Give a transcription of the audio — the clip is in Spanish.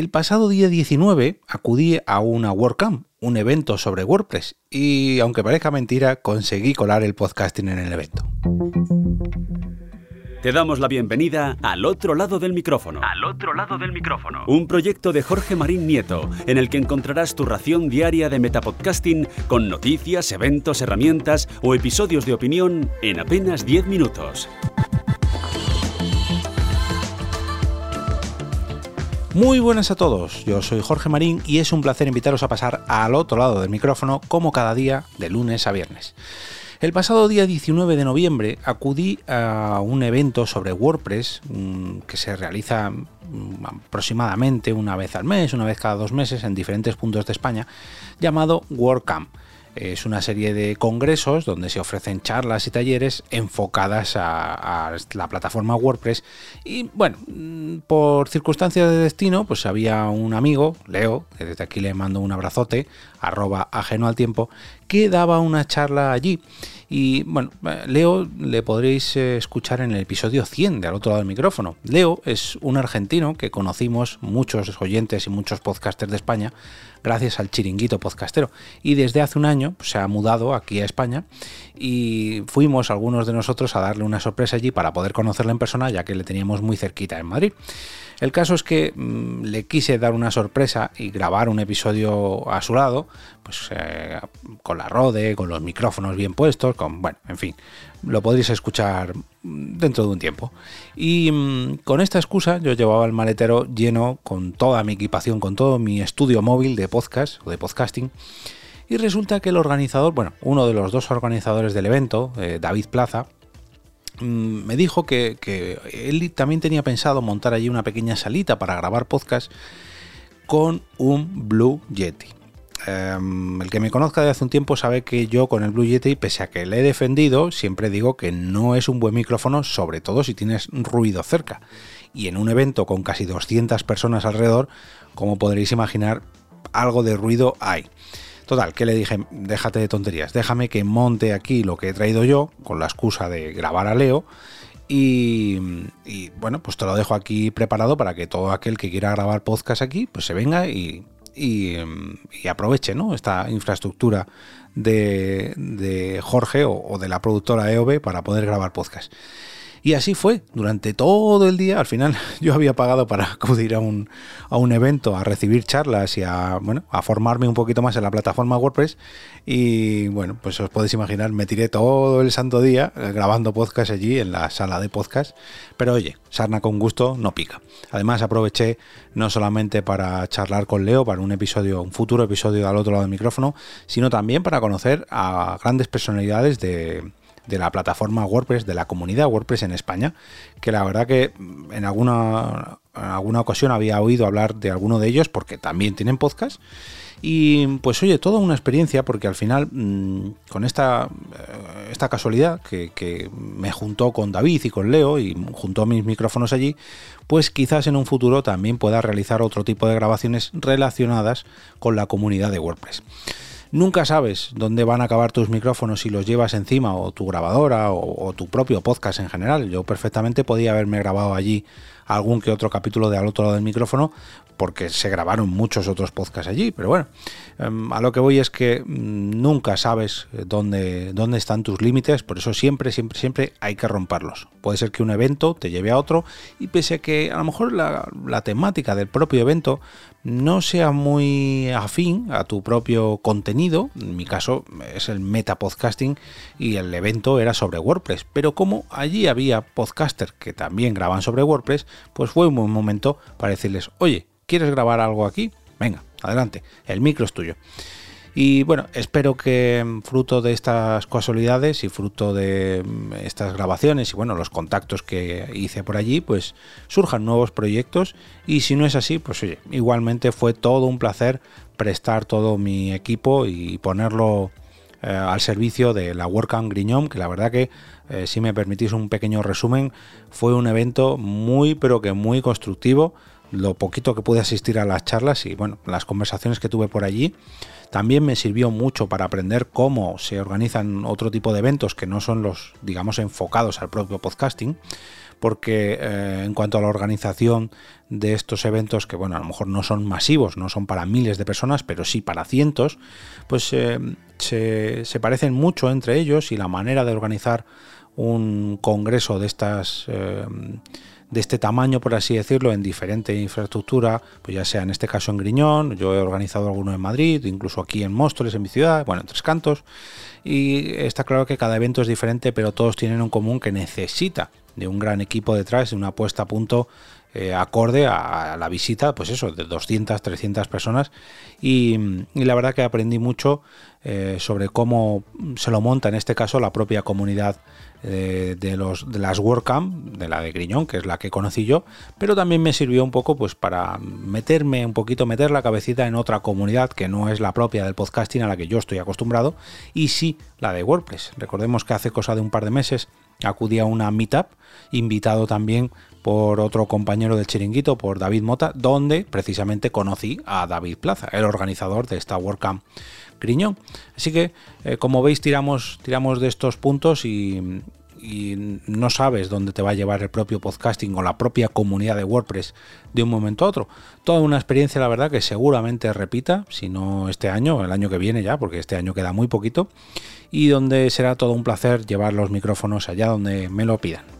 El pasado día 19 acudí a una WordCamp, un evento sobre WordPress, y aunque parezca mentira, conseguí colar el podcasting en el evento. Te damos la bienvenida al otro lado del micrófono. Al otro lado del micrófono. Un proyecto de Jorge Marín Nieto, en el que encontrarás tu ración diaria de metapodcasting con noticias, eventos, herramientas o episodios de opinión en apenas 10 minutos. Muy buenas a todos, yo soy Jorge Marín y es un placer invitaros a pasar al otro lado del micrófono como cada día de lunes a viernes. El pasado día 19 de noviembre acudí a un evento sobre WordPress mm, que se realiza mm, aproximadamente una vez al mes, una vez cada dos meses en diferentes puntos de España, llamado WordCamp. Es una serie de congresos donde se ofrecen charlas y talleres enfocadas a, la plataforma WordPress. Y bueno, mm, por circunstancias de destino, pues había un amigo, Leo, que desde aquí le mando un abrazote, arroba ajeno al tiempo, que daba una charla allí. Y bueno, Leo le podréis eh, escuchar en el episodio 100 de al otro lado del micrófono. Leo es un argentino que conocimos muchos oyentes y muchos podcasters de España gracias al chiringuito podcastero. Y desde hace un año se ha mudado aquí a España y fuimos algunos de nosotros a darle una sorpresa allí para poder conocerle en persona, ya que le teníamos muy cerquita en Madrid. El caso es que mm, le quise dar una sorpresa y grabar un episodio a su lado, pues eh, con la Rode, con los micrófonos bien puestos, con, bueno, en fin, lo podréis escuchar dentro de un tiempo. Y mm, con esta excusa yo llevaba el maletero lleno con toda mi equipación, con todo mi estudio móvil de podcast o de podcasting. Y resulta que el organizador, bueno, uno de los dos organizadores del evento, eh, David Plaza, Mm, me dijo que, él también tenía pensado montar allí una pequeña salita para grabar podcast con un Blue Yeti. Em, el que me conozca de hace un tiempo sabe que yo con el Blue Yeti, pese a que le he defendido, siempre digo que no es un buen micrófono, sobre todo si tienes ruido cerca. Y en un evento con casi 200 personas alrededor, como podréis imaginar, algo de ruido hay. Total, que le dije, déjate de tonterías, déjame que monte aquí lo que he traído yo, con la excusa de grabar a Leo. Y, bueno, pues te lo dejo aquí preparado para que todo aquel que quiera grabar podcast aquí, pues se venga y, aproveche ¿no? esta infraestructura de, de Jorge o, o, de la productora EOB para poder grabar podcast. Y así fue, durante todo el día, al final yo había pagado para acudir a un, a un evento, a recibir charlas y a, bueno, a formarme un poquito más en la plataforma WordPress. Y bueno, pues os podéis imaginar, me tiré todo el santo día eh, grabando podcast allí en la sala de podcast. Pero oye, sarna con gusto no pica. Además aproveché no solamente para charlar con Leo para un episodio, un futuro episodio al otro lado del micrófono, sino también para conocer a grandes personalidades de, de la plataforma WordPress, de la comunidad WordPress en España, que la verdad que en alguna, alguna ocasión había oído hablar de alguno de ellos porque también tienen podcast. Y pues oye, toda una experiencia porque al final mm, con esta, eh, esta casualidad que, que, me juntó con David y con Leo y juntó mis micrófonos allí, pues quizás en un futuro también pueda realizar otro tipo de grabaciones relacionadas con la comunidad de WordPress. Nunca sabes dónde van a acabar tus micrófonos si los llevas encima o tu grabadora o, tu propio podcast en general. Yo perfectamente podía haberme grabado allí algún que otro capítulo de al otro lado del micrófono porque se grabaron muchos otros podcasts allí, pero bueno, em, a lo que voy es que mm, nunca sabes eh, dónde, dónde están tus límites, por eso siempre, siempre, siempre hay que romperlos. Puede ser que un evento te lleve a otro y pese a que a lo mejor la, la temática del propio evento no sea muy afín a tu propio contenido, en mi caso es el meta podcasting y el evento era sobre WordPress, pero como allí había podcasters que también graban sobre WordPress, pues fue un buen momento para decirles, oye, ¿Quieres grabar algo aquí? Venga, adelante, el micro es tuyo. Y bueno, espero que mm, fruto de estas casualidades y fruto de mm, estas grabaciones y bueno, los contactos que hice por allí, pues surjan nuevos proyectos. Y si no es así, pues oye, igualmente fue todo un placer prestar todo mi equipo y ponerlo eh, al servicio de la WordCamp Griñón, que la verdad que, eh, si me permitís un pequeño resumen, fue un evento muy, pero que muy constructivo lo poquito que pude asistir a las charlas y bueno, las conversaciones que tuve por allí, también me sirvió mucho para aprender cómo se organizan otro tipo de eventos que no son los, digamos, enfocados al propio podcasting, porque eh, en cuanto a la organización de estos eventos, que bueno, a lo mejor no son masivos, no son para miles de personas, pero sí para cientos, pues eh, se, parecen mucho entre ellos y la manera de organizar un congreso de estas eh, de este tamaño, por así decirlo, en diferente infraestructura, pues ya sea en este caso en Griñón, yo he organizado alguno en Madrid, incluso aquí en Móstoles, en mi ciudad, bueno, en Tres Cantos, y está claro que cada evento es diferente, pero todos tienen un común que necesita de un gran equipo detrás, de una puesta a punto eh, acorde a, la visita, pues eso, de 200, 300 personas. Y, la verdad que aprendí mucho eh, sobre cómo se lo monta en este caso la propia comunidad eh, de, los, de las WordCamp, de la de Griñón, que es la que conocí yo, pero también me sirvió un poco pues para meterme un poquito, meter la cabecita en otra comunidad que no es la propia del podcasting a la que yo estoy acostumbrado, y sí la de WordPress. Recordemos que hace cosa de un par de meses acudí a una meetup, invitado también por otro compañero del chiringuito, por David Mota, donde precisamente conocí a David Plaza, el organizador de esta WordCamp Griñón. Así que, eh, como veis, tiramos, tiramos de estos puntos y, no sabes dónde te va a llevar el propio podcasting o la propia comunidad de WordPress de un momento a otro. Toda una experiencia, la verdad, que seguramente repita, si no este año, el año que viene ya, porque este año queda muy poquito, y donde será todo un placer llevar los micrófonos allá donde me lo pidan.